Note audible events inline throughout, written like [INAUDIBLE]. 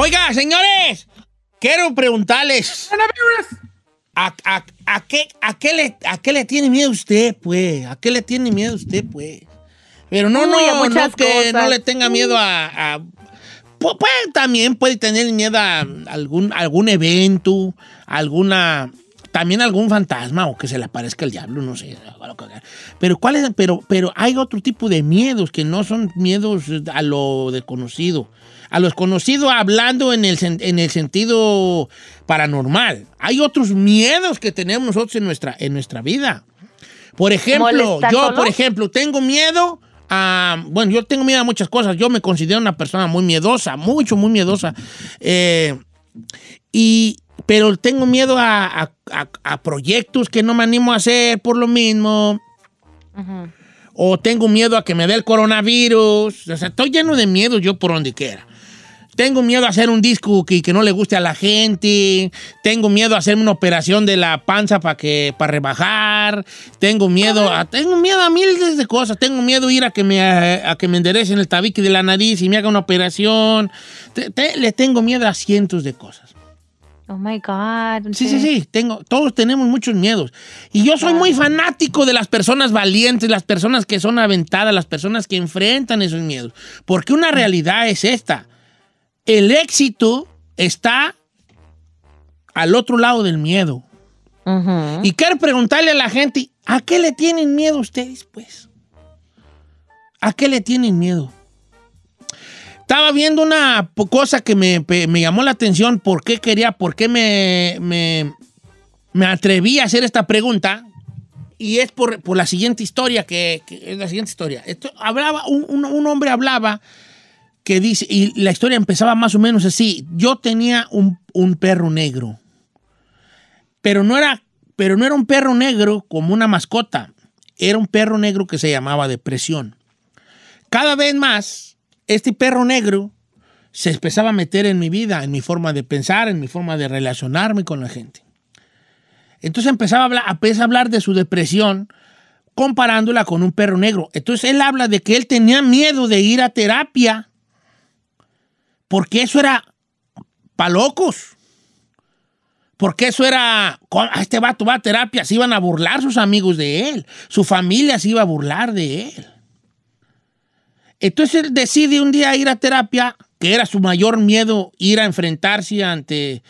Oiga, señores, quiero preguntarles. ¿A, a- a qué, a, qué le, ¿A qué le tiene miedo usted, pues? ¿A qué le tiene miedo usted, pues? Pero no, Uy, no, no que cosas. no le tenga miedo a... a- también puede tener miedo a algún, algún evento, alguna... También algún fantasma o que se le aparezca el diablo, no sé. Pero, ¿cuál es? Pero, pero hay otro tipo de miedos que no son miedos a lo desconocido. A lo desconocido hablando en el, en el sentido paranormal. Hay otros miedos que tenemos nosotros en nuestra, en nuestra vida. Por ejemplo, ¿Como el estar yo, solo? por ejemplo, tengo miedo a. Bueno, yo tengo miedo a muchas cosas. Yo me considero una persona muy miedosa, mucho, muy miedosa. Eh, y. Pero tengo miedo a, a- a- a proyectos que no me animo a hacer por lo mismo. O tengo miedo a que me dé el coronavirus. O sea, estoy lleno de miedo yo por donde quiera. Tengo miedo a hacer un disco que, que no le guste a la gente. Tengo miedo a hacerme una operación de la panza para que para rebajar. Tengo miedo a tengo miedo a miles de cosas. Tengo miedo a ir a que me a, que me enderecen el tabique de la nariz y me haga una operación. Te- te- le tengo miedo a cientos de cosas. Oh my God. Sí, sí, sí, tengo, todos tenemos muchos miedos. Y yo soy muy fanático de las personas valientes, las personas que son aventadas, las personas que enfrentan esos miedos. Porque una realidad es esta. El éxito está al otro lado del miedo. Y quiero preguntarle a la gente, ¿a qué le tienen miedo ustedes, pues? ¿A qué le tienen miedo? Estaba viendo una cosa que me, me llamó la atención, por qué quería, por qué me, me, me atreví a hacer esta pregunta. Y es por, por la siguiente historia, que, que es la siguiente historia. Esto, hablaba, un, un- un hombre hablaba que dice, y la historia empezaba más o menos así. Yo tenía un, un perro negro pero no era, pero no era un perro negro como una mascota. Era un perro negro que se llamaba depresión. Cada vez más, este perro negro se empezaba a meter en mi vida, en mi forma de pensar, en mi forma de relacionarme con la gente. Entonces empezaba a hablar, empezó a hablar de su depresión comparándola con un perro negro. Entonces él habla de que él tenía miedo de ir a terapia porque eso era para locos. Porque eso era, "Con- a este vato va a terapia, se iban a burlar sus amigos de él, su familia se iba a burlar de él. Entonces él decide un día ir a terapia, que era su mayor miedo, ir a enfrentarse ante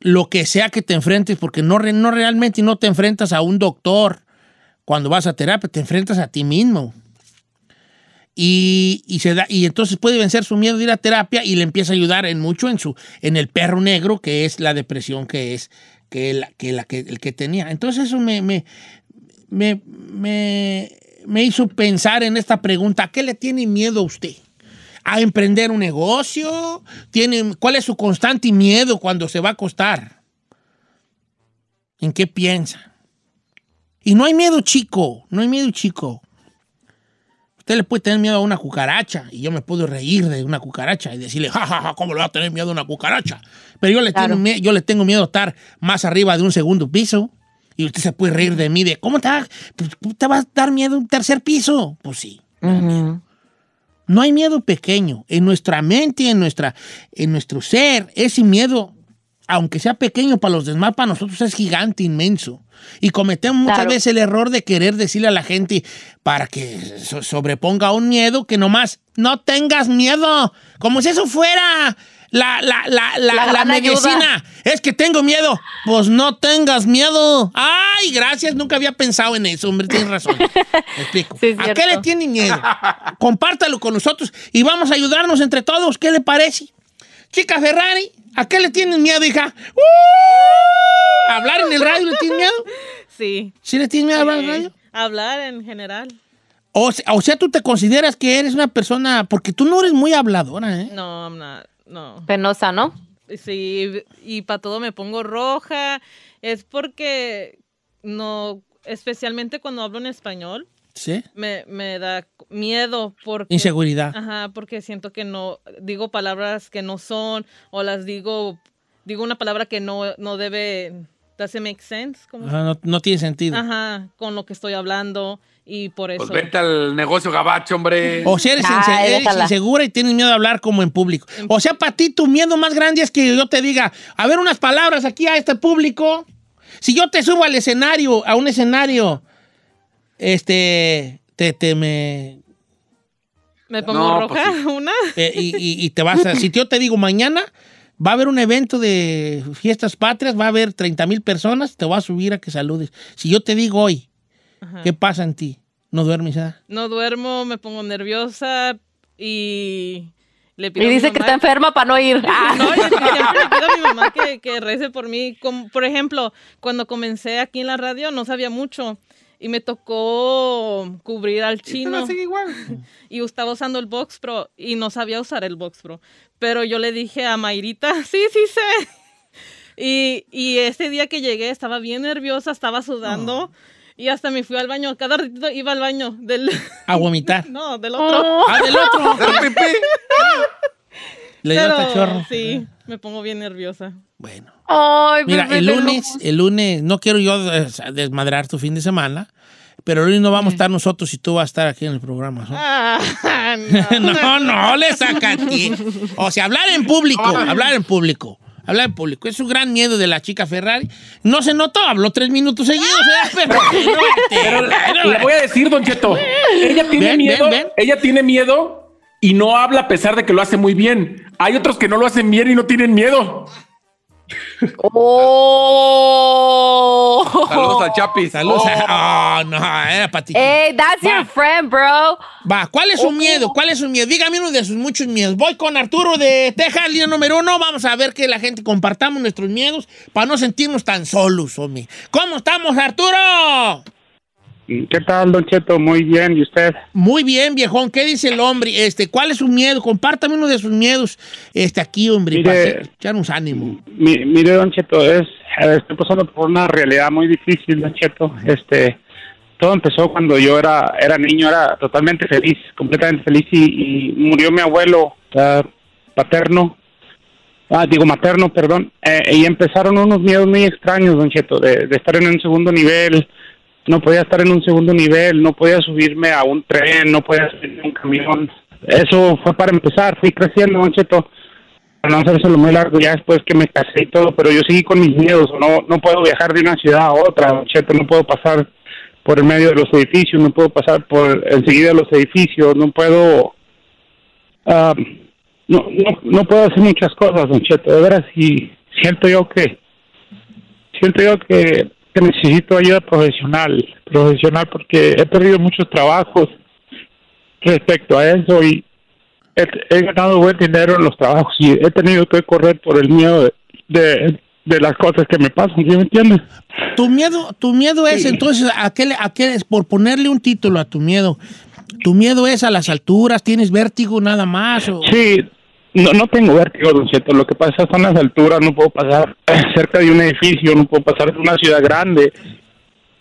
lo que sea que te enfrentes, porque no, no realmente no te enfrentas a un doctor cuando vas a terapia, te enfrentas a ti mismo. Y, y se da, y entonces puede vencer su miedo de ir a terapia y le empieza a ayudar en mucho en, su, en el perro negro, que es la depresión que es que, la- que, la, que el que tenía. Entonces eso me, me, me, me, me hizo pensar en esta pregunta, ¿a qué le tiene miedo a usted? ¿A emprender un negocio? ¿Tiene, ¿Cuál es su constante miedo cuando se va a acostar? ¿En qué piensa? Y no hay miedo chico, no hay miedo chico. Usted le puede tener miedo a una cucaracha y yo me puedo reír de una cucaracha y decirle, jajaja, ¿cómo le va a tener miedo a una cucaracha? Pero yo le, Claro. tengo, yo le tengo miedo a estar más arriba de un segundo piso y usted se puede reír de mí de, ¿cómo te, pues, ¿cómo te va a dar miedo un tercer piso? Pues sí. No hay miedo pequeño. En nuestra mente, en, nuestra, en nuestro ser, ese miedo, aunque sea pequeño para los demás, para nosotros es gigante, inmenso. Y cometemos muchas veces el error de querer decirle a la gente para que so- sobreponga un miedo que nomás no tengas miedo. Como si eso fuera la, la, la, la, La medicina. Es que tengo miedo. Pues no tengas miedo. Ay, gracias. Nunca había pensado en eso, hombre. Tienes razón. [LAUGHS] Me explico. Sí, ¿A qué le tiene miedo? Compártalo con nosotros y vamos a ayudarnos entre todos. ¿Qué le parece? Chica Ferrari, ¿a qué le tienes miedo, hija? ¡Uh! ¿Hablar en el radio le tienes miedo? [LAUGHS] Sí. ¿Sí le tienes miedo a hablar en el radio? Hablar en general. O, se- o sea, tú te consideras que eres una persona, porque tú no eres muy habladora, ¿eh? No, I'm not. No. Penosa, ¿no? Sí, y para todo me pongo roja. Es porque no, especialmente cuando hablo en español, Sí. me, me da miedo porque... Inseguridad. Ajá, porque siento que no, digo palabras que no son o las digo, digo una palabra que no, no debe doesn't make sense. Como, Ajá, no, no tiene sentido. Ajá, con lo que estoy hablando y por eso. Pues vete al negocio gabacho, hombre. O sea, eres, eres insegura y tienes miedo de hablar como en público. O sea, para ti tu miedo más grande es que yo te diga, a ver unas palabras aquí a este público. Si yo te subo al escenario, a un escenario, este, te, te me... Me pongo No, pues roja, sí. [LAUGHS] una. eh, y, y- y te vas a... Si yo te digo mañana, va a haber un evento de fiestas patrias, va a haber 30 mil personas, te voy a subir a que saludes. Si yo te digo hoy, Ajá. ¿qué pasa en ti? ¿No duermes? ah? No duermo, me pongo nerviosa y le pido Y a mi dice que está enferma para no ir. Ah. No, yo siempre le pido a mi mamá que, que rece por mí. Como, por ejemplo, cuando comencé aquí en la radio no sabía mucho y me tocó cubrir al chino la sigue igual. [LAUGHS] y estaba usando el Box Pro y no sabía usar el Box Pro. Pero yo le dije a Mayrita, [LAUGHS] sí, sí sé. [LAUGHS] Y, y ese día que llegué estaba bien nerviosa, estaba sudando y hasta me fui al baño. Cada ratito iba al baño del... A vomitar. No, del otro. Oh. Ah, del otro. Hacer pipí. Le dio sí, me pongo bien nerviosa. Bueno. Ay, Mira, bebé el lunes, el lunes, no quiero yo desmadrar tu fin de semana, pero el lunes no vamos a estar nosotros y tú vas a estar aquí en el programa. ¿no? Ah, [LAUGHS] no. no, no, le saca a ti. O sea, hablar en público, hablar en público. Hablar en público. Es un gran miedo de la chica Ferrari. No se notó, habló tres minutos seguidos. ¿eh? [LAUGHS] Pero, Pero le voy a decir, Don Cheto, ella tiene Ven, miedo, ven, ven. ella tiene miedo y no habla a pesar de que lo hace muy bien. Hay otros que no lo hacen bien y no tienen miedo. Oh. Saludos al Chapis. Saludos. Oh, [LAUGHS] no, era para ti. Hey, that's Va. your friend, bro. Va, ¿cuál es su miedo? ¿Cuál es su miedo? Dígame uno de sus muchos miedos. Voy con Arturo de Texas, línea número uno. Vamos a ver que la gente compartamos nuestros miedos para no sentirnos tan solos, hombre. ¿Cómo estamos, Arturo? ¿Qué tal, Don Cheto? Muy bien, ¿y usted? Muy bien, viejón. ¿Qué dice el hombre? Este, ¿cuál es su miedo? Compártame uno de sus miedos. Este, aquí, hombre, Mire- para echarnos ánimo. Mi- mire, Don Cheto, es, estoy pasando por una realidad muy difícil, Don Cheto. Este, todo empezó cuando yo era, era niño, era totalmente feliz, completamente feliz, y, y murió mi abuelo paterno, ah, digo materno, perdón, eh, y empezaron unos miedos muy extraños, Don Cheto, de, de estar en un segundo nivel, no podía estar en un segundo nivel, no podía subirme a un tren, no podía subirme a un camión. Eso fue para empezar, fui creciendo, Don Cheto para no hacerse lo muy largo ya después que me casé y todo, pero yo seguí con mis miedos, no no puedo viajar de una ciudad a otra, no puedo pasar por el medio de los edificios, no puedo pasar por enseguida de los edificios, no puedo ah, no, no no puedo hacer muchas cosas, Don Cheto, de veras y siento yo que siento yo que, que necesito ayuda profesional, profesional porque he perdido muchos trabajos respecto a eso y he, he ganado buen dinero en los trabajos y he tenido que correr por el miedo de, de, de las cosas que me pasan, ¿sí me entiendes? Tu miedo, tu miedo es entonces, ¿a qué, le- a qué es? Por ponerle un título a tu miedo. ¿Tu miedo es a las alturas? ¿Tienes vértigo nada más? O... Sí, no, no tengo vértigo, don Cheto, lo que pasa son las alturas, no puedo pasar [CLEARS THROAT] cerca de un edificio, no puedo pasar de una ciudad grande.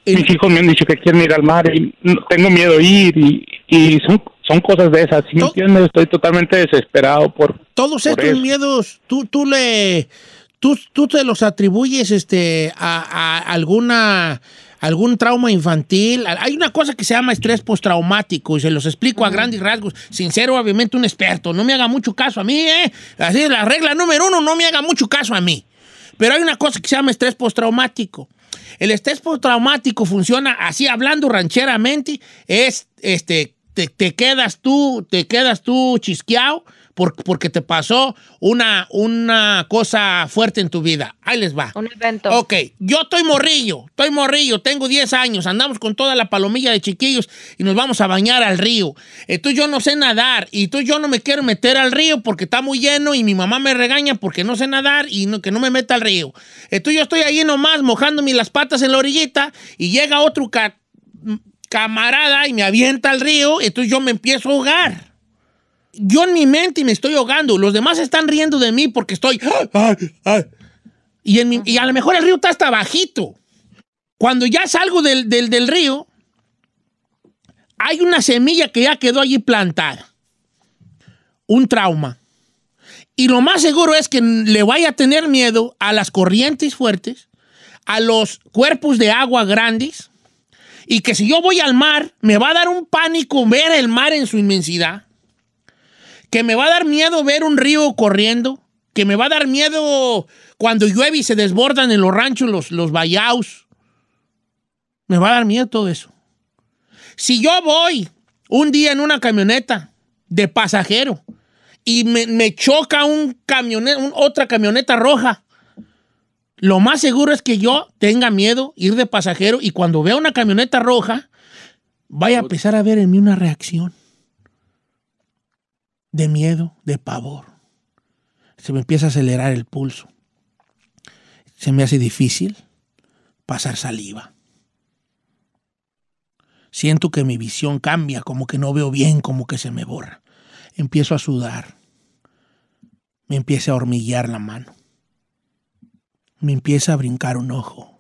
Mis hijos me han dicho que quieren ir al mar y no- tengo miedo a ir y, y son, son cosas de esas, ¿sí me To- entiendes? Estoy totalmente desesperado por... Todos Por estos eso. miedos, tú, tú le, tú, tú te los atribuyes, este, a, a alguna, algún trauma infantil. Hay una cosa que se llama estrés postraumático y se los explico a grandes rasgos. Sincero, obviamente, un experto. No me haga mucho caso a mí, ¿eh? Así es la regla número uno, no me haga mucho caso a mí. Pero hay una cosa que se llama estrés postraumático. El estrés postraumático funciona así, hablando rancheramente, es, este, te, te quedas tú, te quedas tú chisqueado porque te pasó una, una cosa fuerte en tu vida. Ahí les va. Un evento. Ok, yo estoy morrillo, estoy morrillo, tengo 10 años, andamos con toda la palomilla de chiquillos y nos vamos a bañar al río. Entonces yo no sé nadar y entonces yo no me quiero meter al río porque está muy lleno y mi mamá me regaña porque no sé nadar y no- que no me meta al río. Entonces yo estoy ahí nomás mojándome las patas en la orillita y llega otro ca- camarada y me avienta al río, entonces yo me empiezo a ahogar. Yo en mi mente me estoy ahogando, los demás están riendo de mí porque estoy... Y a lo mejor el río está hasta bajito. Cuando ya salgo del, del- del río, hay una semilla que ya quedó allí plantada. Un trauma. Y lo más seguro es que le vaya a tener miedo a las corrientes fuertes, a los cuerpos de agua grandes y que si yo voy al mar, me va a dar un pánico ver el mar en su inmensidad, que me va a dar miedo ver un río corriendo, que me va a dar miedo cuando llueve y se desbordan en los ranchos los, los. Me va a dar miedo todo eso. Si yo voy un día en una camioneta de pasajero y me, me choca un camioneta, un- otra camioneta roja, lo más seguro es que yo tenga miedo ir de pasajero y cuando vea una camioneta roja, vaya a empezar a ver en mí una reacción de miedo, de pavor. Se me empieza a acelerar el pulso. Se me hace difícil pasar saliva. Siento que mi visión cambia, como que no veo bien, como que se me borra. Empiezo a sudar. Me empieza a hormiguear la mano me empieza a brincar un ojo.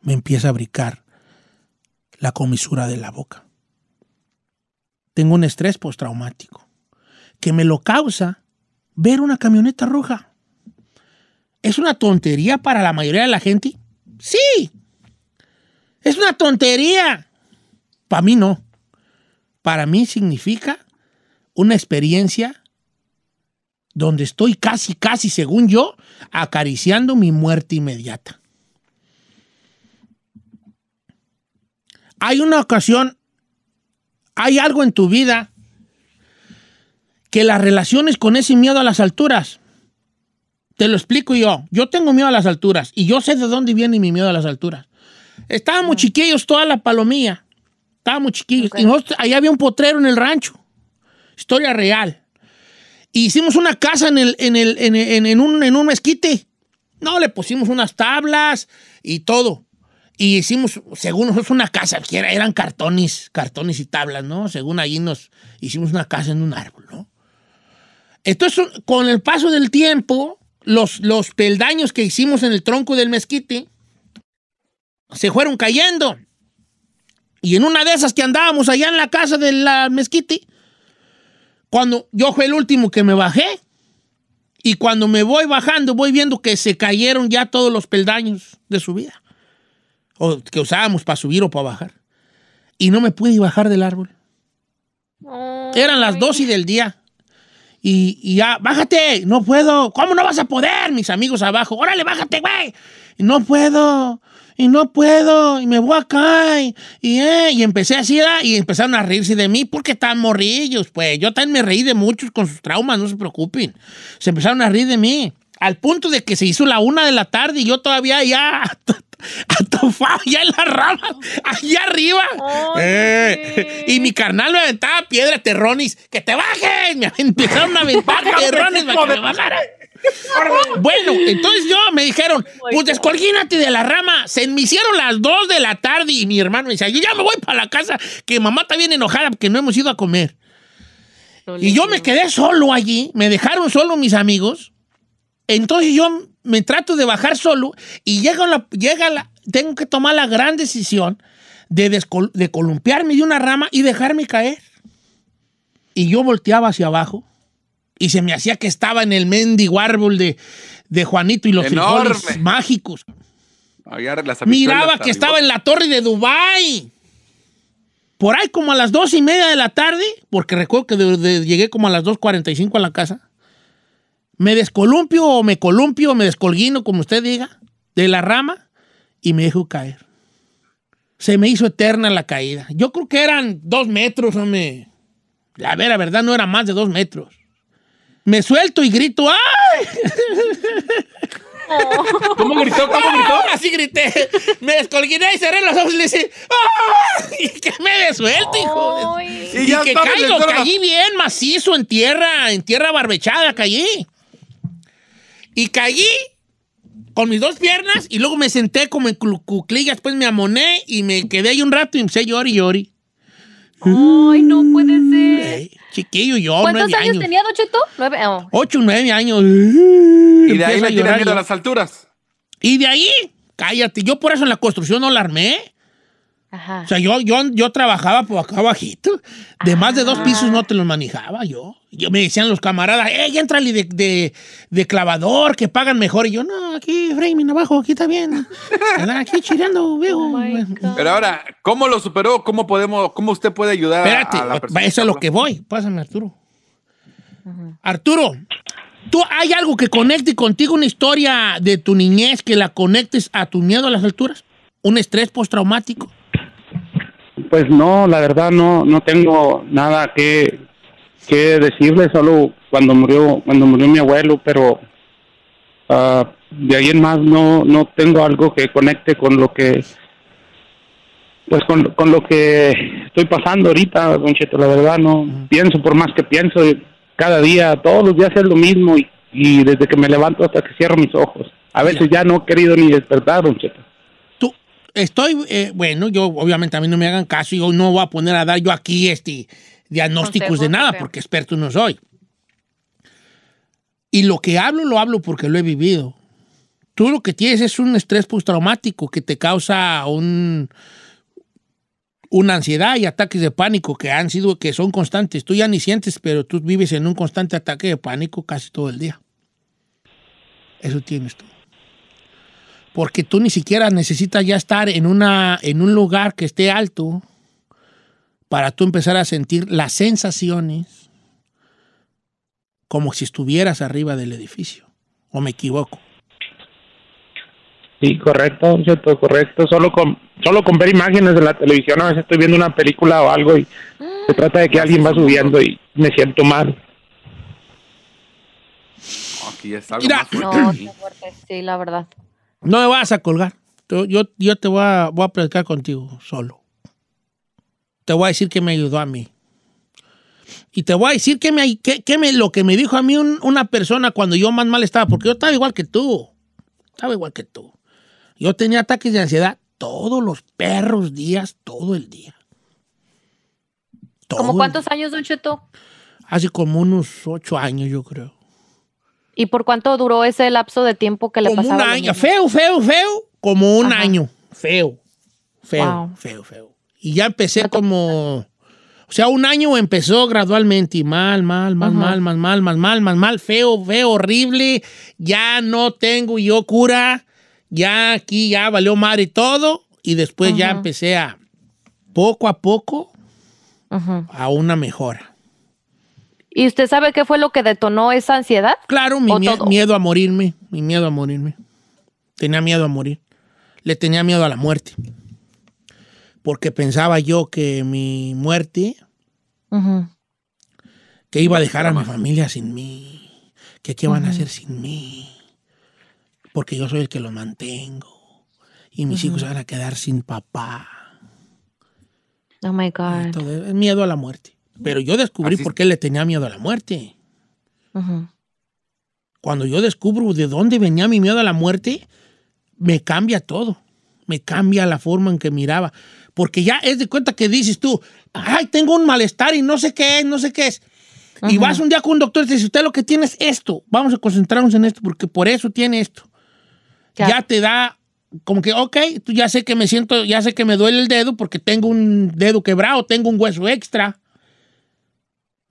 Me empieza a brincar la comisura de la boca. Tengo un estrés postraumático que me lo causa ver una camioneta roja. ¿Es una tontería para la mayoría de la gente? Sí. Es una tontería. Para mí no. Para mí significa una experiencia donde estoy casi, casi, según yo, acariciando mi muerte inmediata. Hay una ocasión, hay algo en tu vida que las relaciones con ese miedo a las alturas. Te lo explico yo. Yo tengo miedo a las alturas y yo sé de dónde viene mi miedo a las alturas. Estábamos chiquillos toda la palomilla. Estábamos chiquillos. Y nosotros- ahí había un potrero en el rancho. Historia real. Y hicimos una casa en, el, en, el, en, en- en un, en un mezquite. No, le pusimos unas tablas y todo. Y hicimos, según nosotros, una casa, que era- eran cartones, cartones y tablas, ¿no? Según allí nos hicimos una casa en un árbol, ¿no? Entonces, con el paso del tiempo, los, los peldaños que hicimos en el tronco del mezquite se fueron cayendo. Y en una de esas que andábamos allá en la casa de la mezquite, cuando yo fui el último que me bajé, y cuando me voy bajando, voy viendo que se cayeron ya todos los peldaños de subida, o que usábamos para subir o para bajar. Y no me pude bajar del árbol. Eran las 12 del día. Y, y ya, bájate, no puedo. ¿Cómo no vas a poder? Mis amigos abajo, órale, bájate, güey. Y no puedo, y no puedo, y me voy acá. Y, y, eh, y empecé así, y empezaron a reírse de mí porque estaban morrillos, pues. Yo también me reí de muchos con sus traumas, no se preocupen. Se empezaron a reír de mí. Al punto de que se hizo la una de la tarde y yo todavía ya [LAUGHS] [LAUGHS] atofado ya en las ramas, allá arriba. Eh, y mi carnal me aventaba piedra, terronis, que te bajes. Me empezaron a aventar terrones para que me bajara. [LAUGHS] Bueno, entonces yo me dijeron, pues descolgínate de la rama. Se me hicieron las 2 de la tarde y mi hermano me decía, yo ya me voy para la casa, que mamá está bien enojada porque no hemos ido a comer. Y yo me quedé solo allí, me dejaron solo mis amigos. Entonces yo me trato de bajar solo y llega la, llega la, tengo que tomar la gran decisión de, descol- de columpiarme de una rama y dejarme caer. Y yo volteaba hacia abajo y se me hacía que estaba en el mendigo árbol de, de Juanito y los Enorme. frijoles mágicos. Las Miraba que estaba en la torre de Dubai. Por ahí como a las dos y media de la tarde, porque recuerdo que de- de- llegué como a las 2.45 a la casa, me descolumpio o me columpio o me descolguino, como usted diga, de la rama y me dejo caer. Se me hizo eterna la caída. Yo creo que eran dos metros, hombre. La vera verdad no era más de dos metros. Me suelto y grito, ¡ay! [LAUGHS] ¿Cómo gritó? ¿Cómo gritó? Así grité. Me descolguiné y cerré los ojos y le dije, ¡ah! Y que me desuelto, hijo. de- Ay. Sí, Y, ya que caigo, caí bien macizo en tierra, en tierra barbechada, caí. Y caí con mis dos piernas y luego me senté como en cuclillas, después me amoné y me quedé ahí un rato y empecé a llorar y llorar. Ay, no puede ser. Chiquillo, yo, ¿Cuántos nueve años, años. tenía, Don Cheto? Nueve. oh. Ocho, nueve años. Y de ahí le tiene miedo a las alturas. Y de ahí, cállate, yo por eso en la construcción no la armé. Ajá. O sea, yo, yo, yo trabajaba por acá bajito. De más de dos Ah. pisos no te los manejaba yo. Yo me decían los camaradas, ¡eh, entrale de, de, de clavador, que pagan mejor! Y yo, no, aquí, framing abajo, aquí está bien. [LAUGHS] Aquí chireando, viejo. Oh. Pero ahora, ¿cómo lo superó? ¿Cómo podemos, cómo usted puede ayudar a- Espérate, a, la persona? eso es lo que voy. Pásame, Arturo. Arturo, ¿tú hay algo que conecte contigo, una historia de tu niñez que la conectes a tu miedo a las alturas? ¿Un estrés postraumático? Pues no, la verdad no no tengo nada que, que decirle, solo cuando murió cuando murió mi abuelo, pero ah, de ahí en más no no tengo algo que conecte con lo que pues con, con lo que estoy pasando ahorita, Don Cheto, la verdad no pienso por más que pienso cada día, todos los días es lo mismo y, y desde que me levanto hasta que cierro mis ojos. A veces ya no he querido ni despertar, Don Cheto. Estoy, eh, bueno, yo obviamente a mí no me hagan caso y yo no voy a poner a dar yo aquí este diagnósticos de nada porque experto no soy. Y lo que hablo, lo hablo porque lo he vivido. Tú lo que tienes es un estrés postraumático que te causa un, una ansiedad y ataques de pánico que han sido, que son constantes. Tú ya ni sientes, pero tú vives en un constante ataque de pánico casi todo el día. Eso tienes tú porque tú ni siquiera necesitas ya estar en, una, en un lugar que esté alto para tú empezar a sentir las sensaciones como si estuvieras arriba del edificio. ¿O me equivoco? Sí, correcto, Cheto, correcto. Solo con, solo con ver imágenes de la televisión, a veces estoy viendo una película o algo y se trata de que alguien va subiendo y me siento mal. Aquí es algo Mira. más fuerte. No, fuerte, sí, la verdad. No me vas a colgar. Yo, yo, te voy a, voy a platicar contigo solo. Te voy a decir que me ayudó a mí. Y te voy a decir que me, que, que me, lo que me dijo a mí un- una persona cuando yo más mal estaba, porque yo estaba igual que tú. Estaba igual que tú. Yo tenía ataques de ansiedad todos los perros días, todo el día. Todo ¿Cómo cuántos años, Don Cheto? Hace como unos ocho años, yo creo. ¿Y por cuánto duró ese lapso de tiempo que le Como un pasaba? lo año. Feo, feo, feo. Como un Ajá. año. Feo. Feo, Wow. feo, feo. Y ya empecé como. O sea, un año empezó gradualmente y mal, mal, mal, Ajá. mal, mal, mal, mal, mal, mal, mal, feo, feo, horrible. Ya no tengo yo cura. Ya aquí ya valió madre todo. Y después ya empecé a, poco a poco, a una mejora. ¿Y usted sabe qué fue lo que detonó esa ansiedad? Claro, mi O mie- todo. miedo a morirme, mi miedo a morirme. Tenía miedo a morir. Le tenía miedo a la muerte. Porque pensaba yo que mi muerte, que iba a dejar a mi familia sin mí, que qué van a hacer sin mí, porque yo soy el que los mantengo y mis hijos se van a quedar sin papá. Oh my God. Todo es miedo a la muerte. Pero yo descubrí Así por qué le tenía miedo a la muerte. Cuando yo descubro de dónde venía mi miedo a la muerte, me cambia todo. Me cambia la forma en que miraba. Porque ya es de cuenta que dices tú, ay, tengo un malestar y no sé qué es, no sé qué es. Y vas un día con un doctor y te dice, usted lo que tiene es esto. Vamos a concentrarnos en esto porque por eso tiene esto. Ya. Ya, te da como que, ok, tú ya sé que me siento, ya sé que me duele el dedo porque tengo un dedo quebrado, tengo un hueso extra.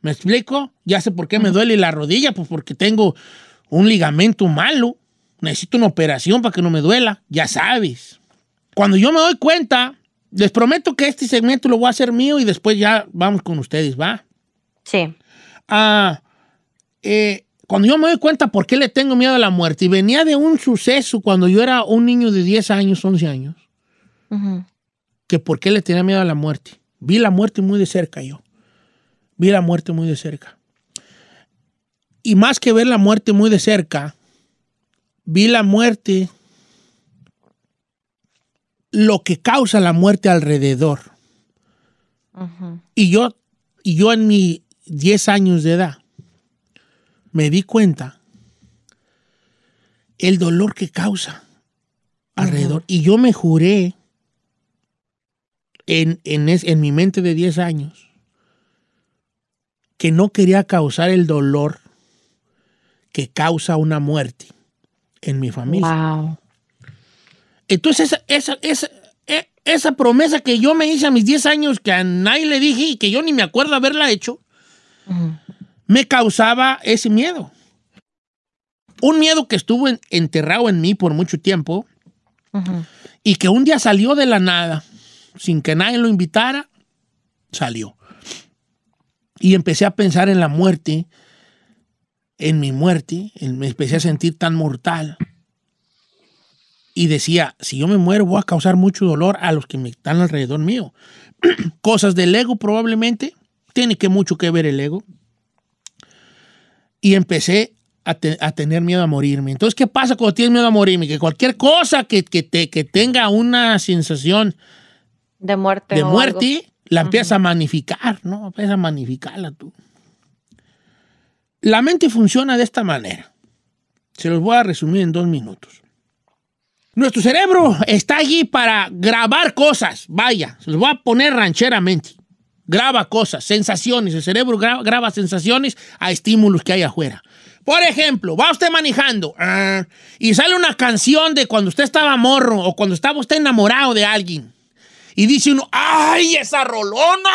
¿Me explico? Ya sé por qué me duele la rodilla, pues porque tengo un ligamento malo. Necesito una operación para que no me duela. Ya sabes. Cuando yo me doy cuenta, les prometo que este segmento lo voy a hacer mío y después ya vamos con ustedes, ¿va? Sí. Ah, eh, cuando yo me doy cuenta por qué le tengo miedo a la muerte, y venía de un suceso cuando yo era un niño de 10 años, 11 años, que por qué le tenía miedo a la muerte. Vi la muerte muy de cerca yo. Vi la muerte muy de cerca. Y más que ver la muerte muy de cerca, vi la muerte, lo que causa la muerte alrededor. Y yo, y yo en mis 10 años de edad me di cuenta el dolor que causa alrededor. Y yo me juré en, en, es- en mi mente de 10 años que no quería causar el dolor que causa una muerte en mi familia. Wow. Entonces, esa, esa, esa- eh, esa promesa que yo me hice a mis 10 años, que a nadie le dije y que yo ni me acuerdo haberla hecho, me causaba ese miedo. Un miedo que estuvo en- enterrado en mí por mucho tiempo y que un día salió de la nada, sin que nadie lo invitara, salió. Y empecé a pensar en la muerte, en mi muerte, en- me empecé a sentir tan mortal. Y decía, si yo me muero voy a causar mucho dolor a los que me están alrededor mío. [CLEARS THROAT] Cosas del ego probablemente, tiene que mucho que ver el ego. Y empecé a, te- a tener miedo a morirme. Entonces, ¿qué pasa cuando tienes miedo a morirme? Que cualquier cosa que, que te, que tenga una sensación De muerte. de muerte, la empiezas a magnificar, ¿no? Empiezas a magnificarla tú. La mente funciona de esta manera. Se los voy a resumir en dos minutos. Nuestro cerebro está allí para grabar cosas. Vaya, se los voy a poner rancheramente. Graba cosas, sensaciones. El cerebro gra- graba sensaciones a estímulos que hay afuera. Por ejemplo, va usted manejando ah, y sale una canción de cuando usted estaba morro o cuando estaba usted enamorado de alguien. Y dice uno, ¡ay, esa rolona!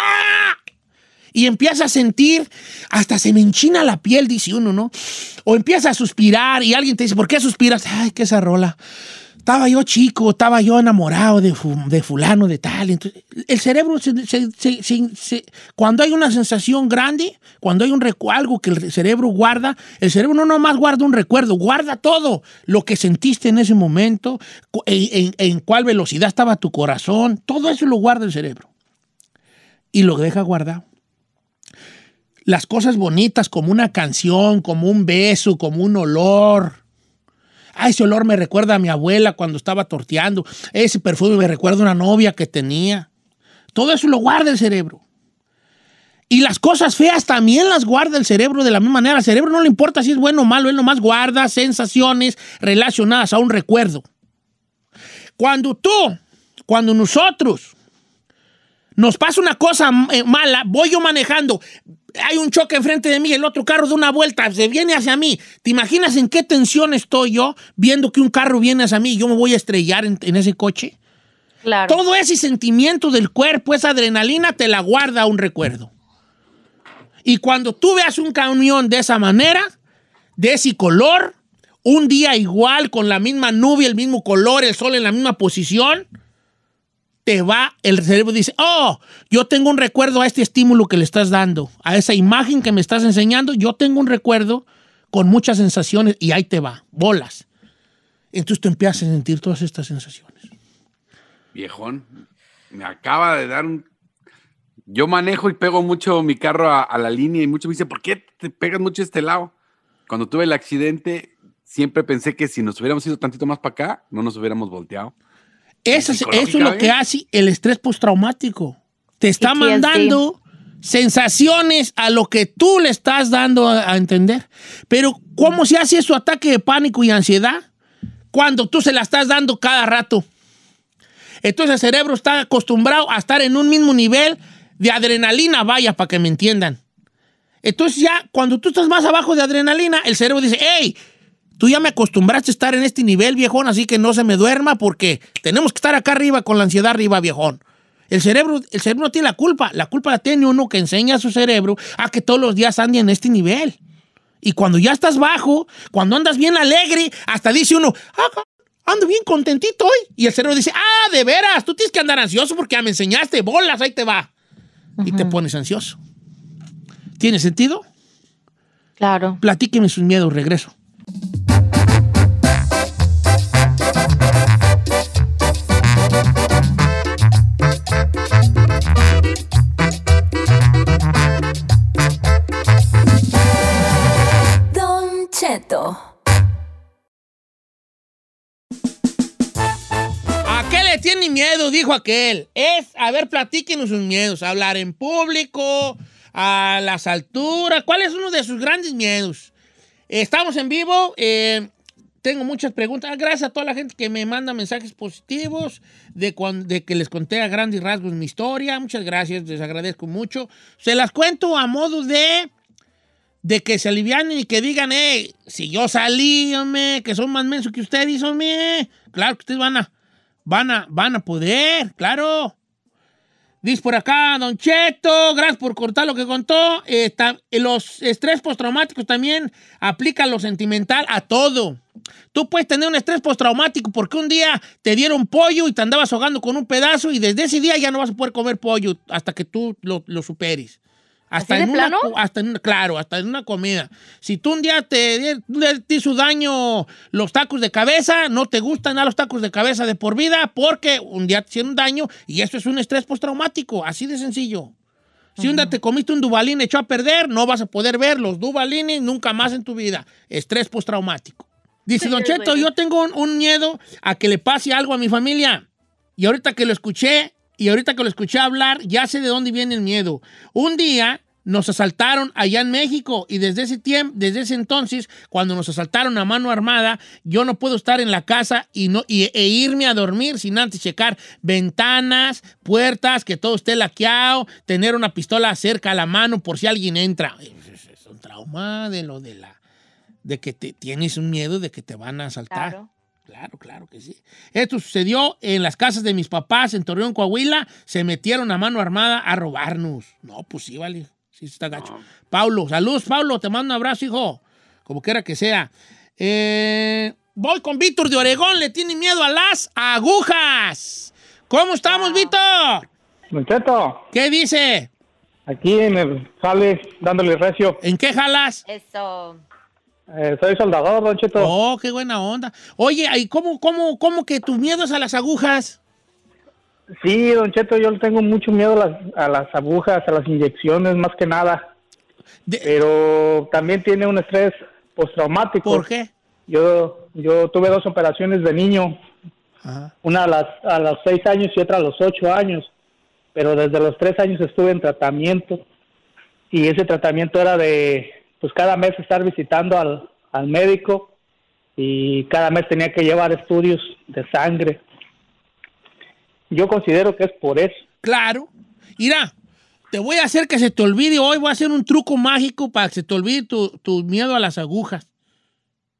Y empieza a sentir, hasta se me enchina la piel, dice uno, ¿no? O empieza a suspirar y alguien te dice, ¿por qué suspiras? Ay, que esa rola. Estaba yo chico, estaba yo enamorado de, de fulano, de tal. Entonces, el cerebro, cuando hay una sensación grande, cuando hay un algo que el cerebro guarda, el cerebro no nomás guarda un recuerdo, guarda todo lo que sentiste en ese momento, en, en- en cuál velocidad estaba tu corazón, todo eso lo guarda el cerebro. Y lo deja guardado las cosas bonitas como una canción, como un beso, como un olor. Ah, ese olor me recuerda a mi abuela cuando estaba torteando. Ese perfume me recuerda a una novia que tenía. Todo eso lo guarda el cerebro. Y las cosas feas también las guarda el cerebro de la misma manera. Al cerebro no le importa si es bueno o malo, él nomás guarda sensaciones relacionadas a un recuerdo. Cuando tú, cuando nosotros nos pasa una cosa eh, mala, voy yo manejando, hay un choque enfrente de mí, el otro carro da una vuelta, se viene hacia mí. ¿Te imaginas en qué tensión estoy yo viendo que un carro viene hacia mí y yo me voy a estrellar en, en ese coche? Claro. Todo ese sentimiento del cuerpo, esa adrenalina, te la guarda un recuerdo. Y cuando tú veas un camión de esa manera, de ese color, un día igual, con la misma nube, el mismo color, el sol en la misma posición, te va, el cerebro dice, oh, yo tengo un recuerdo a este estímulo que le estás dando, a esa imagen que me estás enseñando, yo tengo un recuerdo con muchas sensaciones y ahí te va, bolas. Entonces tú empiezas a sentir todas estas sensaciones. Viejón, me acaba de dar un... Yo manejo y pego mucho mi carro a, la línea y muchos me dicen, ¿por qué te pegas mucho este lado? Cuando tuve el accidente, siempre pensé que si nos hubiéramos ido tantito más para acá, no nos hubiéramos volteado. Eso es, eso es lo que hace el estrés postraumático. Te está PTSD. mandando sensaciones a lo que tú le estás dando a, a entender. Pero, ¿cómo se hace su ataque de pánico y ansiedad? Cuando tú se la estás dando cada rato. Entonces el cerebro está acostumbrado a estar en un mismo nivel de adrenalina, vaya, para que me entiendan. Entonces ya, cuando tú estás más abajo de adrenalina, el cerebro dice, hey, tú ya me acostumbraste a estar en este nivel, viejón, así que no se me duerma porque tenemos que estar acá arriba con la ansiedad arriba, viejón. El cerebro, el cerebro no tiene la culpa, la culpa la tiene uno que enseña a su cerebro a que todos los días ande en este nivel. Y cuando ya estás bajo, cuando andas bien alegre, hasta dice uno, ah, ando bien contentito hoy. Y el cerebro dice, ah, de veras, tú tienes que andar ansioso porque ya me enseñaste, bolas, ahí te va. Y te pones ansioso. ¿Tiene sentido? Claro. Platíqueme sus miedos, regreso. Miedo? Dijo aquel. Es, a ver, platíquenos sus miedos. Hablar en público, a las alturas. ¿Cuál es uno de sus grandes miedos? Estamos en vivo. eh, tengo muchas preguntas. Gracias a toda la gente que me manda mensajes positivos de, cuan- de que les conté a grandes rasgos mi historia. Muchas gracias, les agradezco mucho. Se las cuento a modo de de que se alivianen y que digan, eh, si yo salí, hombre, que son más mensos que ustedes, hombre. Claro que ustedes van a, van a, van a poder, claro. Dice por acá, Don Cheto, gracias por cortar lo que contó. Eh, ta- los estrés postraumáticos también aplican lo sentimental a todo. Tú puedes tener un estrés postraumático porque un día te dieron pollo y te andabas ahogando con un pedazo y desde ese día ya no vas a poder comer pollo hasta que tú lo, lo superes. Hasta ¿Así de en una plano? hasta en claro, hasta en una comida. Si tú un día te, te hizo daño los tacos de cabeza, no te gustan a los tacos de cabeza de por vida porque un día te hicieron daño y eso es un estrés postraumático, así de sencillo. Si un día te comiste un dubalín echó a perder, no vas a poder ver los dubalines nunca más en tu vida. Estrés postraumático. Dice Sí, Don Cheto, bueno. yo tengo un, un miedo a que le pase algo a mi familia. Y ahorita que lo escuché, y ahorita que lo escuché hablar, ya sé de dónde viene el miedo. Un día nos asaltaron allá en México y desde ese tiempo, desde ese entonces, cuando nos asaltaron a mano armada, yo no puedo estar en la casa y no y- e irme a dormir sin antes checar ventanas, puertas, que todo esté laqueado, tener una pistola cerca a la mano por si alguien entra. Es, un trauma de lo de la de que te, tienes un miedo de que te van a asaltar. Claro. Claro, claro que sí. Esto sucedió en las casas de mis papás en Torreón, Coahuila. Se metieron a mano armada a robarnos. No, pues sí, vale. Sí, está gacho. Paulo, saludos, Paulo. Te mando un abrazo, hijo. Como quiera que sea. Eh, voy con Víctor de Oregón. Le tiene miedo a las agujas. ¿Cómo estamos, Víctor? Cheto, ¿Qué dice? aquí en el jale dándole recio. ¿En qué jalas? Eso. Eh, soy soldador, Don Cheto. Oh, qué buena onda. Oye, ¿y cómo, cómo, cómo que tu miedo es a las agujas? Sí, Don Cheto, yo tengo mucho miedo a las, a las agujas, a las inyecciones, más que nada. De- Pero también tiene un estrés postraumático. ¿Por qué? Yo, yo tuve dos operaciones de niño, Ajá. una a, las, a los seis años y otra a los ocho años. Pero desde los tres años estuve en tratamiento y ese tratamiento era de, pues cada mes estar visitando al, al médico y cada mes tenía que llevar estudios de sangre. Yo considero que es por eso. Claro. Mira, te voy a hacer que se te olvide hoy. Voy a hacer un truco mágico para que se te olvide tu, tu miedo a las agujas.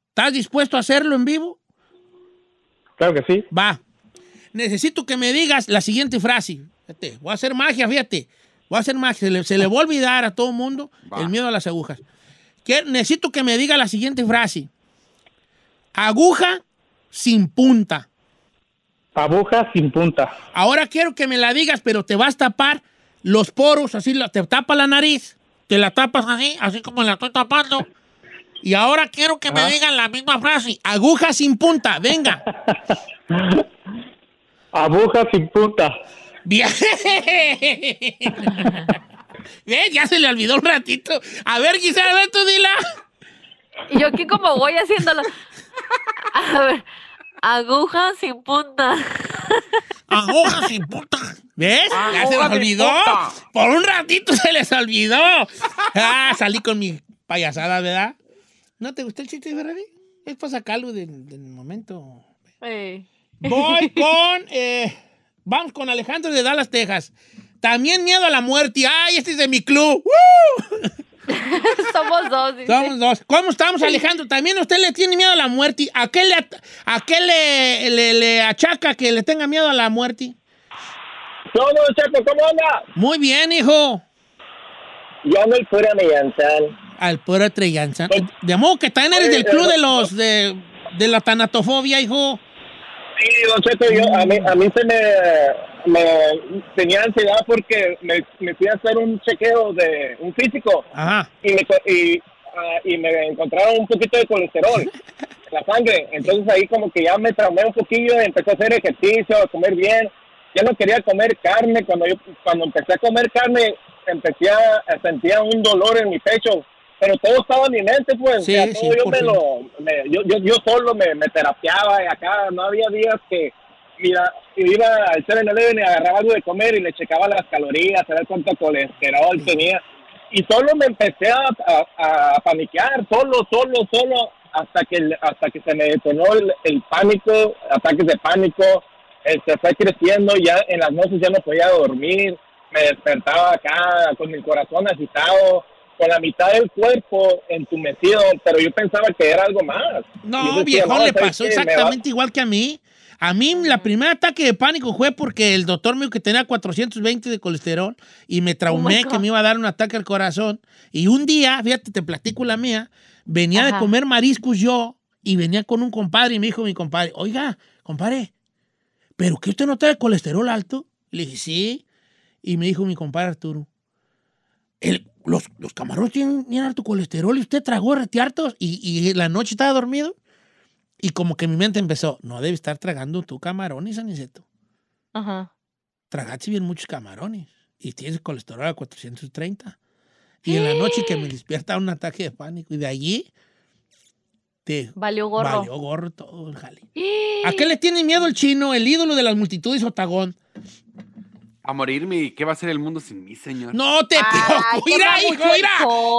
¿Estás dispuesto a hacerlo en vivo? Claro que sí. Va. Necesito que me digas la siguiente frase. Fíjate, voy a hacer magia, fíjate. Voy a hacer magia. Se le, se le va a olvidar a todo el mundo Va. el miedo a las agujas. Que- necesito que me diga la siguiente frase. Aguja sin punta. Aguja sin punta. Ahora quiero que me la digas, pero te vas a tapar los poros, así te tapa la nariz, te la tapas así, así como la estoy tapando. Y ahora quiero que me digan la misma frase, aguja sin punta, venga. [LAUGHS] Aguja sin punta. Bien. [LAUGHS] Bien, [LAUGHS] ya se le olvidó un ratito. A ver, Gisela, a ver tú dila. Y yo aquí como voy haciéndolo. A ver, aguja sin punta. Aguja sin punta. ¿Ves? ya se les olvidó. punta. Por un ratito se les olvidó. Ah, salí con mi payasada, ¿verdad? ¿No te gustó el chiste, Ferrari? Es para sacarlo del, del momento. Eh, Voy con. eh, vamos con Alejandro de Dallas, Texas. También miedo a la muerte. ¡Ay, este es de mi club! ¡Woo! [LAUGHS] Somos dos. dice. Somos dos. ¿Cómo estamos, Alejandro? ¿También usted le tiene miedo a la muerte? ¿A qué le, a qué le, le- le achaca que le tenga miedo a la muerte? ¿Cómo, Checo? ¿Cómo anda? Muy bien, hijo. Yo ando el pura Millanzán. Al puro Treyanza. De modo que también eres del club de los de, de la tanatofobia, hijo. Sí, Don Cheto, yo, a, mí, a mí se me, me tenía ansiedad porque me, me fui a hacer un chequeo de un físico Ajá. y me, y, ah, y me encontraron un poquito de colesterol en la sangre. Entonces ahí como que ya me traumé un poquillo y empecé a hacer ejercicio, a comer bien. Ya no quería comer carne. Cuando yo cuando empecé a comer carne, empecé a, sentía un dolor en mi pecho. Pero todo estaba en mi mente, pues. Sí, o sea, todo sí, yo, me lo, me- yo, yo, yo solo me, me terapiaba y acá no había días que mira, iba al 7-Eleven y agarraba algo de comer y le checaba las calorías, a ver cuánto colesterol tenía. Y solo me empecé a, a, a paniquear, solo, solo, solo, hasta que, hasta que se me detonó el, el pánico, ataques de pánico, se fue creciendo, ya en las noches ya no podía dormir, me despertaba acá con mi corazón agitado, con la mitad del cuerpo entumecido, pero yo pensaba que era algo más. No, viejo, le ¿sabes pasó exactamente igual que a mí. A mí la primer ataque de pánico fue porque el doctor me dijo que tenía 420 de colesterol y me traumé God. que me iba a dar un ataque al corazón. Y un día, fíjate, te platico la mía, venía de comer mariscos yo y venía con un compadre y me dijo mi compadre, oiga, compadre, ¿pero que usted no trae colesterol alto? Le dije, sí. Y me dijo mi compadre Arturo, "El- los, los camarones tienen, tienen alto colesterol y usted tragó rete hartos y, y la noche estaba dormido. Y como que mi mente empezó, no debe estar tragando tú camarones, Aniceto. Ajá. Tragaste bien muchos camarones y tienes colesterol a 430. Y en la noche que me despierta un ataque de pánico y de allí te Valió gorro. valió gorro todo el jale. ¿A qué le tiene miedo el chino, el ídolo de las multitudes Otagón? A morirme, ¿y qué va a ser el mundo sin mí, señor? No te Ay, preocupes, mira, hijo, mira,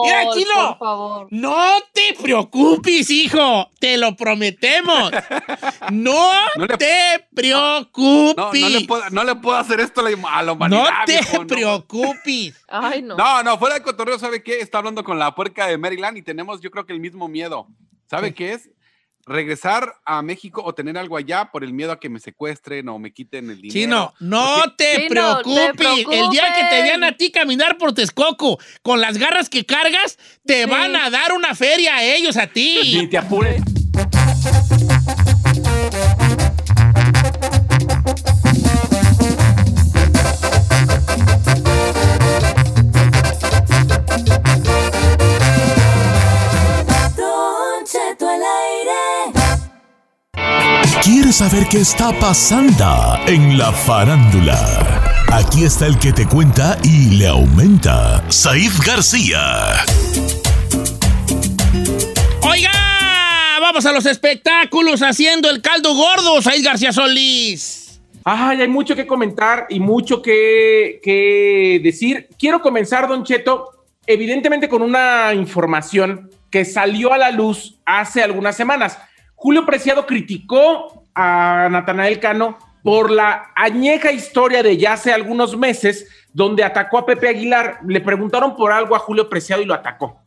mira, chino. Por favor. No te preocupes, hijo. Te lo prometemos. No, [LAUGHS] No le- te preocupes. No, no le puedo, no le puedo hacer esto a la, la No humanidad. te viejo, preocupes. [LAUGHS] Ay, no. No, no, fuera de cotorreo, ¿sabe qué? Está hablando con la puerca de Maryland y tenemos, yo creo que el mismo miedo. ¿Sabe qué es? Regresar a México o tener algo allá por el miedo a que me secuestren o me quiten el dinero. Chino, no Porque- te Chino, preocupes. te El día que te vean a ti caminar por Texcoco con las garras que cargas, te Sí. van a dar una feria a ellos, a Ni ti. te apures. ¿Quieres saber qué está pasando en la farándula? Aquí está el que te cuenta y le aumenta, Saif García. Oiga, vamos a los espectáculos haciendo el caldo gordo, Said García Solís. Ay, hay mucho que comentar y mucho que, que decir. Quiero comenzar, Don Cheto, evidentemente con una información que salió a la luz hace algunas semanas. Julio Preciado criticó a Natanael Cano por la añeja historia de ya hace algunos meses donde atacó a Pepe Aguilar. Le preguntaron por algo a Julio Preciado y lo atacó.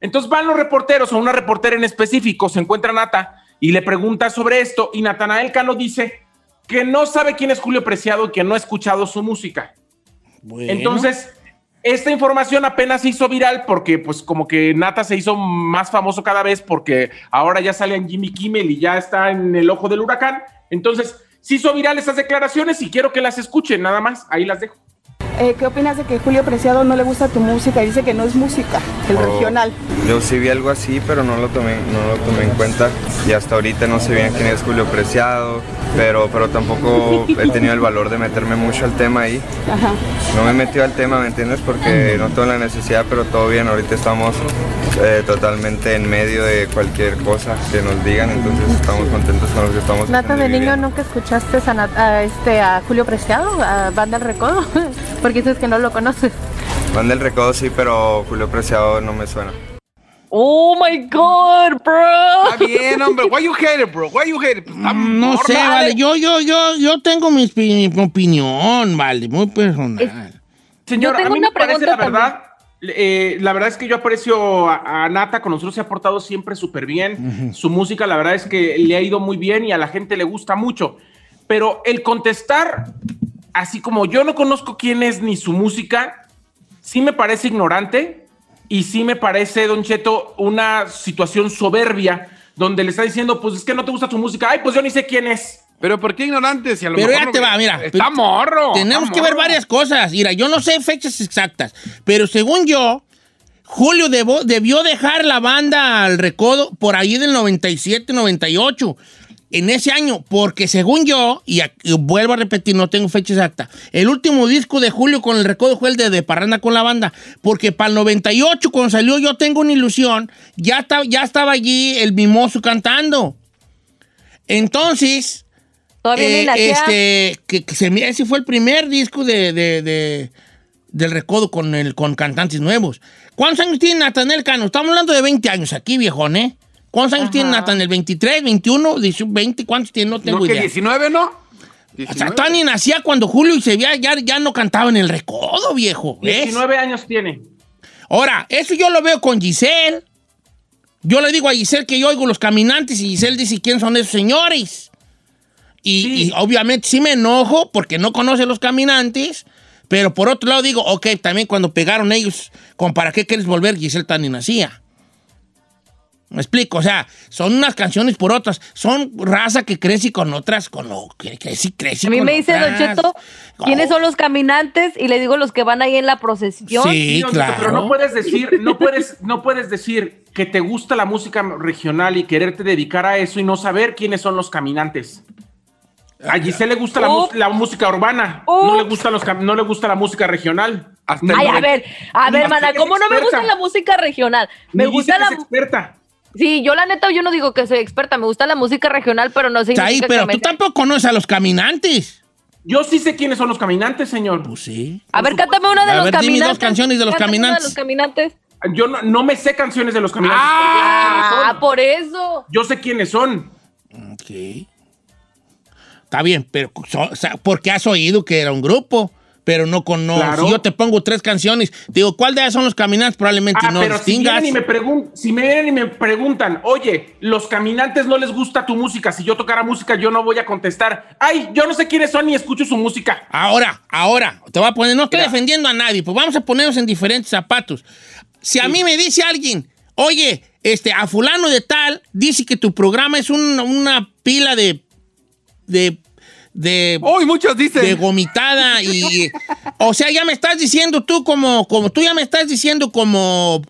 Entonces van los reporteros, o una reportera en específico, se encuentra Nata y le pregunta sobre esto y Natanael Cano dice que no sabe quién es Julio Preciado y que no ha escuchado su música. Bueno. Entonces, esta información apenas se hizo viral porque pues como que Nata se hizo más famoso cada vez porque ahora ya sale en Jimmy Kimmel y ya está en el ojo del huracán. Entonces, se hizo viral esas declaraciones y quiero que las escuchen, nada más, ahí las dejo. Eh, ¿Qué opinas de que Julio Preciado no le gusta tu música y dice que no es música, el Oh. regional? Yo sí vi algo así, pero no lo tomé, no lo tomé en cuenta. Y hasta ahorita no sé bien quién es Julio Preciado, pero, pero tampoco he tenido el valor de meterme mucho al tema ahí. Ajá. No me he metido al tema, ¿me entiendes? Porque no tengo la necesidad, pero todo bien. Ahorita estamos eh, totalmente en medio de cualquier cosa que nos digan, entonces estamos contentos con lo que estamos Nata, de niño nunca escuchaste a, Nat- a este, a Julio Preciado, a Banda El Recodo, [LAUGHS] porque dices que no lo conoces. Van del recodo sí, pero Julio Preciado no me suena. Oh my God, bro. Está bien, hombre. Why you hate it, bro? Why you hate it? Pues, Mm, No sé, vale. Yo, yo, yo, yo tengo mi, mi opinión, vale, muy personal. Señor, Yo tengo a mí una me parece pregunta la verdad. eh, la verdad es que yo aprecio a, a Nata, con nosotros se ha portado siempre súper bien. Su música, la verdad es que le ha ido muy bien y a la gente le gusta mucho. Pero el contestar, así como yo no conozco quién es ni su música, sí me parece ignorante y sí me parece, Don Cheto, una situación soberbia donde le está diciendo, pues es que no te gusta tu música. Ay, pues yo ni sé quién es. Pero ¿por qué ignorante? Si a lo Pero mejor ya no- te va, mira. Está morro. Tenemos está que ver varias cosas. Mira, yo no sé fechas exactas, pero según yo, Julio debo- debió dejar la banda al recodo por ahí del 97, 98. En ese año, porque según yo, y, aquí- vuelvo a repetir, no tengo fecha exacta, el último disco de Julio con el recodo fue el de, de Parranda con la banda, porque para el 98, cuando salió Yo Tengo una Ilusión, ya, ya estaba allí el mimoso cantando. Entonces, eh, este, que, que se me- ese fue el primer disco de, de- de- del recodo con, el, con cantantes nuevos. ¿Cuántos años tiene Natanel Cano? Estamos hablando de 20 años aquí, viejón, ¿eh? ¿Cuántos años tiene Natanel? ¿23, 21, 18, 20? ¿Cuántos tiene? No tengo ¿No que idea. 19, no? O sea, 19. Tony nacía cuando Julio y se veía, ya, ya no cantaba en el recodo, viejo. ¿ves? 19 años tiene. Ahora, eso yo lo veo con Giselle. Yo le digo a Giselle que yo oigo los caminantes y Giselle dice quién son esos señores. Y, y obviamente sí me enojo porque no conoce los caminantes, pero por otro lado digo, ok, también cuando pegaron ellos, con ¿para qué quieres volver? Giselle tan ni nacía. Me explico, o sea, son unas canciones por otras, son raza que crece con otras, con lo que crece, crece A mí con me dice Don. Cheto, ¿quiénes son los caminantes? Y le digo los que van ahí en la procesión. Sí, Cheto, claro. Pero no puedes decir, no puedes, no puedes decir que te gusta la música regional y quererte dedicar a eso y no saber quiénes son los caminantes. A Giselle le gusta la, la música urbana, no le gusta los no le gusta la música regional. Ay, a ver, a ver, Hasta mana, que ¿cómo es no me gusta la música regional? Me Ni gusta dice la... que es experta. Sí, yo la neta, yo no digo que soy experta, me gusta la música regional, pero no significa Ahí, que pero me... tú tampoco conoces a los caminantes. Yo sí sé quiénes son los caminantes, señor. Pues sí. A ver, cántame una de A los ver, dime caminantes. dos canciones de los Cántame una caminantes. de los caminantes. Yo no, no me sé canciones de los caminantes. Ah, por eso. Yo sé quiénes son. Ok. Está bien, pero so- o sea, porque has oído que era un grupo, pero no con no. Claro. Si yo te pongo tres canciones, digo, ¿cuál de ellas son los caminantes? Probablemente Ah, no pero si distingas. vienen, y me si me vienen y me preguntan, oye, los caminantes no les gusta tu música, si yo tocara música yo no voy a contestar, ay, yo no sé quiénes son ni escucho su música. Ahora, ahora, te voy a poner, no estoy defendiendo a nadie, pues vamos a ponernos en diferentes zapatos. Si a mí me dice alguien, oye, este, a fulano de tal, dice que tu programa es un- una pila de. de. De. Uy, muchos dicen. De gomitada y. o sea, ya me estás diciendo tú como. como tú ya me estás diciendo como.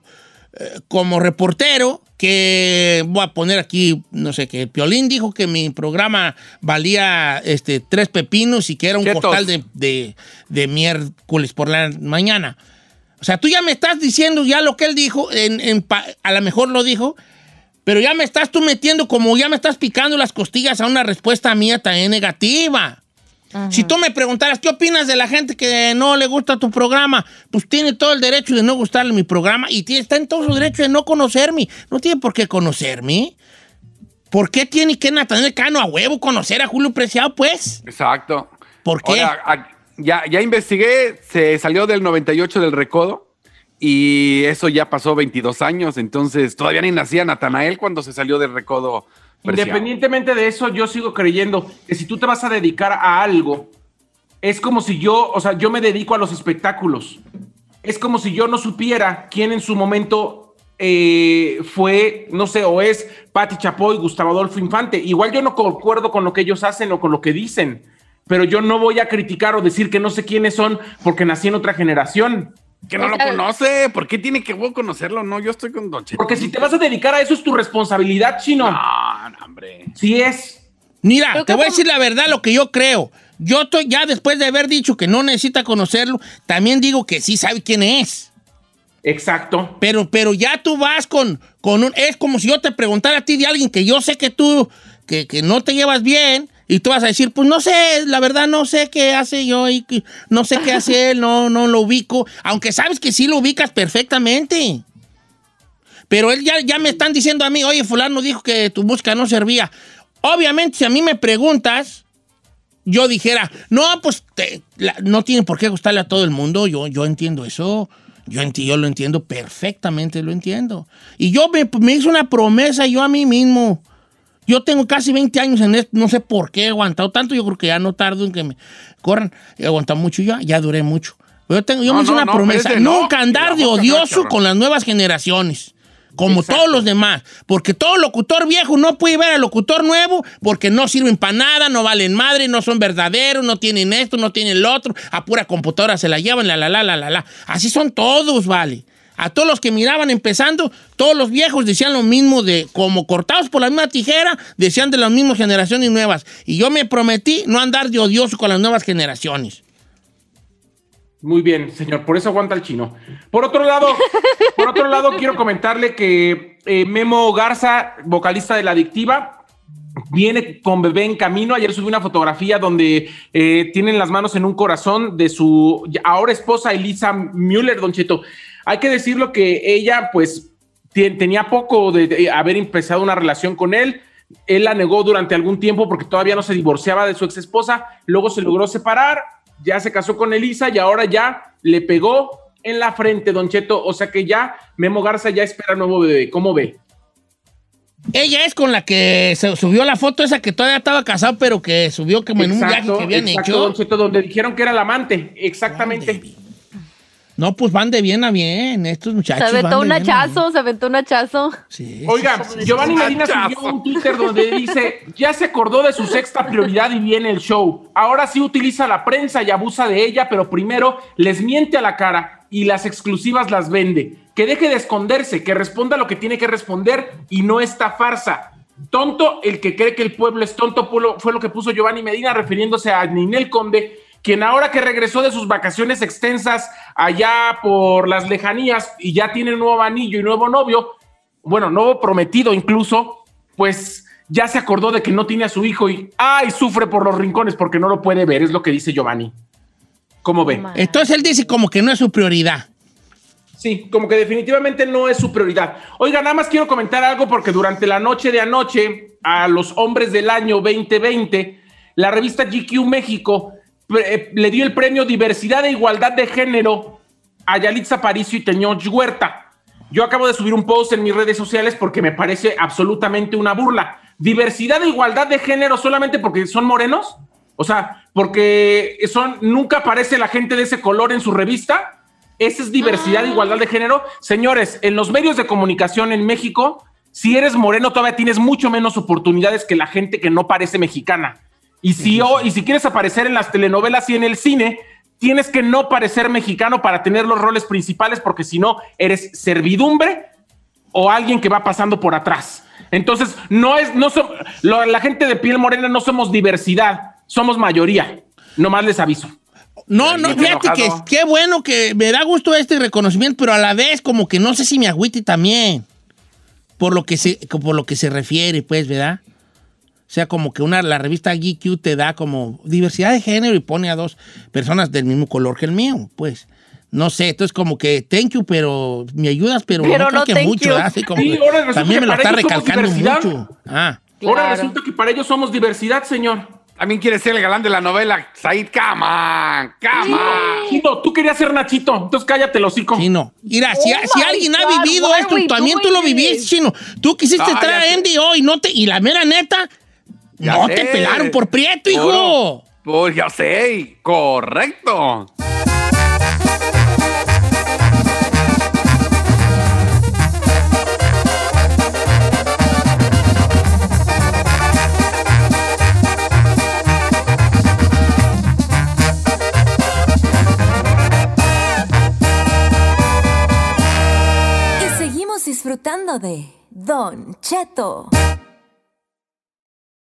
eh, como reportero que voy a poner aquí, no sé, que Piolín dijo que mi programa valía este, tres pepinos y que era un Chetos. costal de, de, de miércoles por la mañana. O sea, tú ya me estás diciendo ya lo que él dijo, en, en a lo mejor lo dijo, pero ya me estás tú metiendo como ya me estás picando las costillas a una respuesta mía también negativa. Si tú me preguntaras, ¿qué opinas de la gente que no le gusta tu programa? Pues tiene todo el derecho de no gustarle mi programa y tiene, está en todo su derecho de no conocerme. No tiene por qué conocerme. ¿Por qué tiene que Natanael Cano a huevo conocer a Julio Preciado, pues? Exacto. ¿Por qué? Ahora, ya, ya investigué, se salió del 98 del recodo y eso ya pasó 22 años, entonces todavía ni nacía Natanael cuando se salió del recodo. Preciado. Independientemente de eso, yo sigo creyendo que si tú te vas a dedicar a algo, es como si yo, o sea, yo me dedico a los espectáculos. Es como si yo no supiera quién en su momento eh, fue, no sé, o es Patti Chapoy, Gustavo Adolfo Infante. Igual yo no concuerdo con lo que ellos hacen o con lo que dicen, pero yo no voy a criticar o decir que no sé quiénes son porque nací en otra generación. Que no lo conoce, ¿por qué tiene que conocerlo? No, yo estoy con Don Cheto. Porque si te vas a dedicar a eso es tu responsabilidad, chino. No, no, hombre. Sí es. Mira, te voy a decir la verdad, lo que yo creo. Yo estoy ya después de haber dicho que no necesita conocerlo, también digo que sí sabe quién es. Exacto. Pero, pero ya tú vas con, con un... Es como si yo te preguntara a ti de alguien que yo sé que tú, que, que no te llevas bien, y tú vas a decir, pues no sé, la verdad no sé qué hace yo y no sé qué hace él, no, no lo ubico, aunque sabes que sí lo ubicas perfectamente. Pero él ya, ya me están diciendo a mí, oye, fulano dijo que tu música no servía. Obviamente, si a mí me preguntas, yo dijera, no, pues no tiene por qué gustarle a todo el mundo, yo, yo entiendo eso, yo, enti- yo lo entiendo perfectamente, lo entiendo. Y yo me, me hice una promesa yo a mí mismo. Yo tengo casi 20 años en esto, no sé por qué he aguantado tanto, yo creo que ya no tardo en que me corran. He aguantado mucho ya, ya duré mucho. Pero yo, tengo, yo No, me hice no, una no, promesa, nunca andar de odioso con las nuevas generaciones. Como Exacto. todos los demás. Porque todo locutor viejo no puede ver al locutor nuevo porque no sirven para nada, no valen madre, no son verdaderos, no tienen esto, no tienen lo otro. A pura computadora se la llevan, la, la, la, la, la, la. Así son todos, vale. A todos los que miraban empezando, todos los viejos decían lo mismo de, como cortados por la misma tijera, decían de las mismas generaciones nuevas. Y yo me prometí no andar de odioso con las nuevas generaciones. Muy bien, señor, por eso aguanta el chino. Por otro lado, [LAUGHS] por otro lado, quiero comentarle que eh, Memo Garza, vocalista de La Adictiva, viene con bebé en camino. Ayer subí una fotografía donde eh, tienen las manos en un corazón de su ahora esposa Elisa Müller, Don Cheto. Hay que decirlo que ella, pues, tenía poco de, de haber empezado una relación con él. Él la negó durante algún tiempo porque todavía no se divorciaba de su ex esposa. Luego se logró separar, ya se casó con Elisa y ahora ya le pegó en la frente, Don Cheto. O sea que ya Memo Garza ya espera nuevo bebé. ¿Cómo ve? Ella es con la que se subió la foto esa que todavía estaba casado, pero que subió como en un viaje que habían exacto, hecho. Don Cheto, donde dijeron que era el amante. Exactamente. No, pues van de bien a bien, estos Se muchachos. aventó van un hachazo, se aventó un hachazo. Sí. Oiga, Giovanni Medina subió un Twitter donde dice, ya se acordó de su sexta prioridad y viene el show. Ahora sí utiliza la prensa y abusa de ella, pero primero les miente a la cara y las exclusivas las vende. Que deje de esconderse, que responda lo que tiene que responder y no esta farsa. Tonto el que cree que el pueblo es tonto fue lo, fue lo que puso Giovanni Medina refiriéndose a Ninel Conde, quien ahora que regresó de sus vacaciones extensas allá por las lejanías y ya tiene nuevo anillo y nuevo novio, bueno, nuevo prometido incluso, pues ya se acordó de que no tiene a su hijo y ay, sufre por los rincones porque no lo puede ver, es lo que dice Giovanni. ¿Cómo ve? Entonces él dice como que no es su prioridad. Sí, como que definitivamente no es su prioridad. Oiga, nada más quiero comentar algo porque durante la noche de anoche, a los hombres del año 2020, la revista GQ México le dio el premio Diversidad e Igualdad de Género a Yalitza Aparicio y Teñoch Huerta. Yo acabo de subir un post en mis redes sociales porque me parece absolutamente una burla. Diversidad e igualdad de género solamente porque son morenos. O sea, porque son, nunca aparece la gente de ese color en su revista. Esa es diversidad e igualdad de género. Señores, en los medios de comunicación en México, si eres moreno, todavía tienes mucho menos oportunidades que la gente que no parece mexicana. Y si, o- y si quieres aparecer en las telenovelas y en el cine, tienes que no parecer mexicano para tener los roles principales, porque si no, eres servidumbre o alguien que va pasando por atrás. Entonces, no es, no so- lo- la gente de piel morena no somos diversidad, somos mayoría. Nomás les aviso. No, no, fíjate que qué bueno que me da gusto este reconocimiento, pero a la vez como que no sé si me agüite también. Por lo que se, por lo que se refiere, pues, ¿verdad? O sea, como que una, la revista GQ te da como diversidad de género y pone a dos personas del mismo color que el mío, pues. No sé, entonces como que thank you, pero me ayudas, pero, Pero no creo no que mucho. ¿verdad? Así como Sí, que ahora resulta también que me lo para está ellos somos recalcando diversidad. mucho. Ah. Ahora Claro. resulta que para ellos somos diversidad, señor. También quiere ser el galán de la novela. Said, on, come on. Chino, tú querías ser Nachito, entonces cállate los hocico. Sí, no. Mira, si, Oh si my alguien ha God, vivido why are esto, también tú lo viviste, chino. Tú quisiste Ah, traer a. Andy hoy, no te, y la mera neta, Ya no sé. te pelaron por prieto, hijo. Por- ya sé, correcto. Y seguimos disfrutando de Don Cheto.